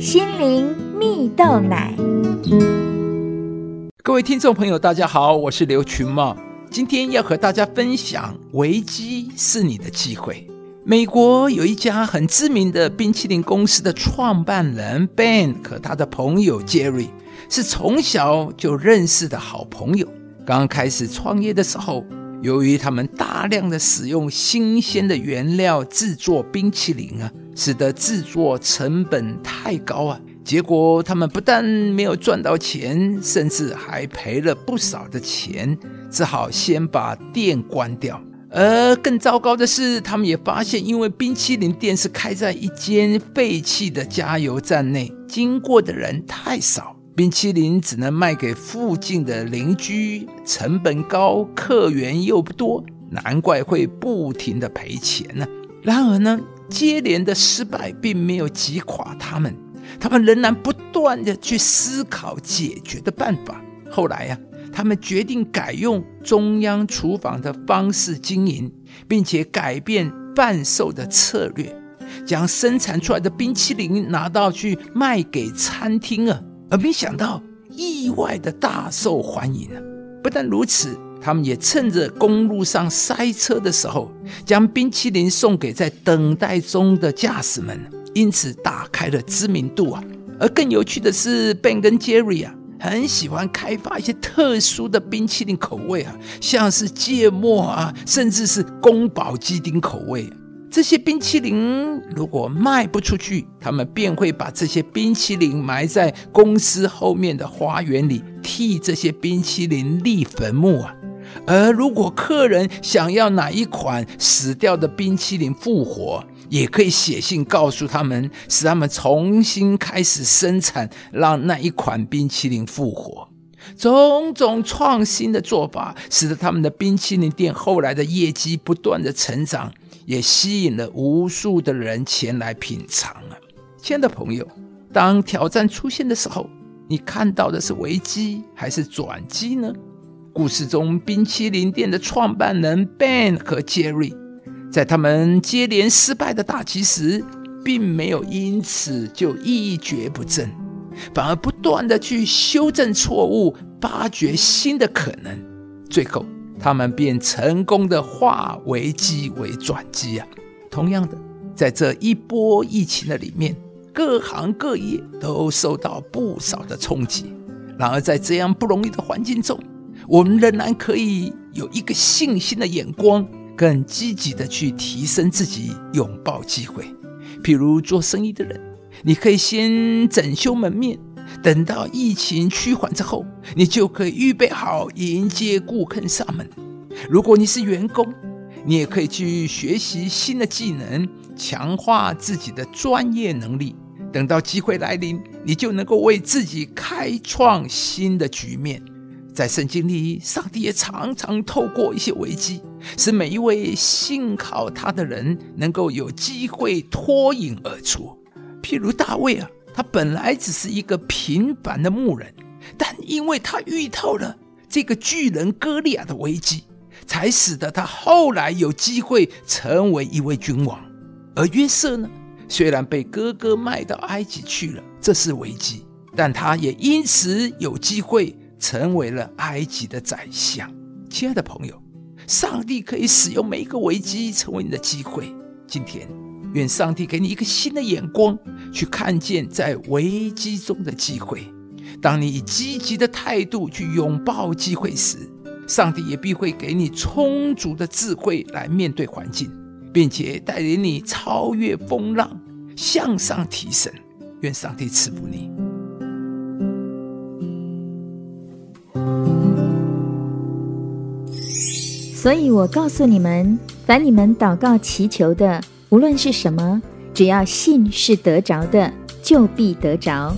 心灵蜜豆奶。各位听众朋友，大家好，我是刘群茂，今天要和大家分享：危机是你的机会。美国有一家很知名的冰淇淋公司的创办人 Ben 和他的朋友 Jerry 是从小就认识的好朋友。刚开始创业的时候，由于他们大量的使用新鲜的原料制作冰淇淋啊，使得制作成本太高啊，结果他们不但没有赚到钱，甚至还赔了不少的钱，只好先把店关掉。而更糟糕的是，他们也发现，因为冰淇淋店是开在一间废弃的加油站内，经过的人太少。冰淇淋只能卖给附近的邻居，成本高，客源又不多，难怪会不停的赔钱呢。然而呢，接连的失败并没有击垮他们，他们仍然不断的去思考解决的办法。后来呀，他们决定改用中央厨房的方式经营，并且改变贩售的策略，将生产出来的冰淇淋拿到去卖给餐厅啊。而没想到，意外的大受欢迎啊！不但如此，他们也趁着公路上塞车的时候，将冰淇淋送给在等待中的驾驶们，因此打开了知名度啊！而更有趣的是，Ben 跟 Jerry 啊，很喜欢开发一些特殊的冰淇淋口味啊，像是芥末啊，甚至是宫保鸡丁口味。这些冰淇淋如果卖不出去，他们便会把这些冰淇淋埋在公司后面的花园里，替这些冰淇淋立坟墓啊。而如果客人想要哪一款死掉的冰淇淋复活，也可以写信告诉他们，使他们重新开始生产，让那一款冰淇淋复活。种种创新的做法，使得他们的冰淇淋店后来的业绩不断的成长。也吸引了无数的人前来品尝啊！亲爱的朋友，当挑战出现的时候，你看到的是危机还是转机呢？故事中冰淇淋店的创办人 Ben 和 Jerry，在他们接连失败的打击时，并没有因此就一蹶不振，反而不断的去修正错误，发掘新的可能，最后。他们便成功的化危机为转机啊！同样的，在这一波疫情的里面，各行各业都受到不少的冲击。然而，在这样不容易的环境中，我们仍然可以有一个信心的眼光，更积极的去提升自己，拥抱机会。譬如做生意的人，你可以先整修门面。等到疫情趋缓之后，你就可以预备好迎接顾客上门。如果你是员工，你也可以去学习新的技能，强化自己的专业能力。等到机会来临，你就能够为自己开创新的局面。在圣经里，上帝也常常透过一些危机，使每一位信靠他的人能够有机会脱颖而出。譬如大卫啊。他本来只是一个平凡的牧人，但因为他遇到了这个巨人哥利亚的危机，才使得他后来有机会成为一位君王。而约瑟呢，虽然被哥哥卖到埃及去了，这是危机，但他也因此有机会成为了埃及的宰相。亲爱的朋友，上帝可以使用每一个危机成为你的机会。今天。愿上帝给你一个新的眼光，去看见在危机中的机会。当你以积极的态度去拥抱机会时，上帝也必会给你充足的智慧来面对环境，并且带领你超越风浪，向上提升。愿上帝赐福你。所以我告诉你们，凡你们祷告祈求的。无论是什么，只要信是得着的，就必得着。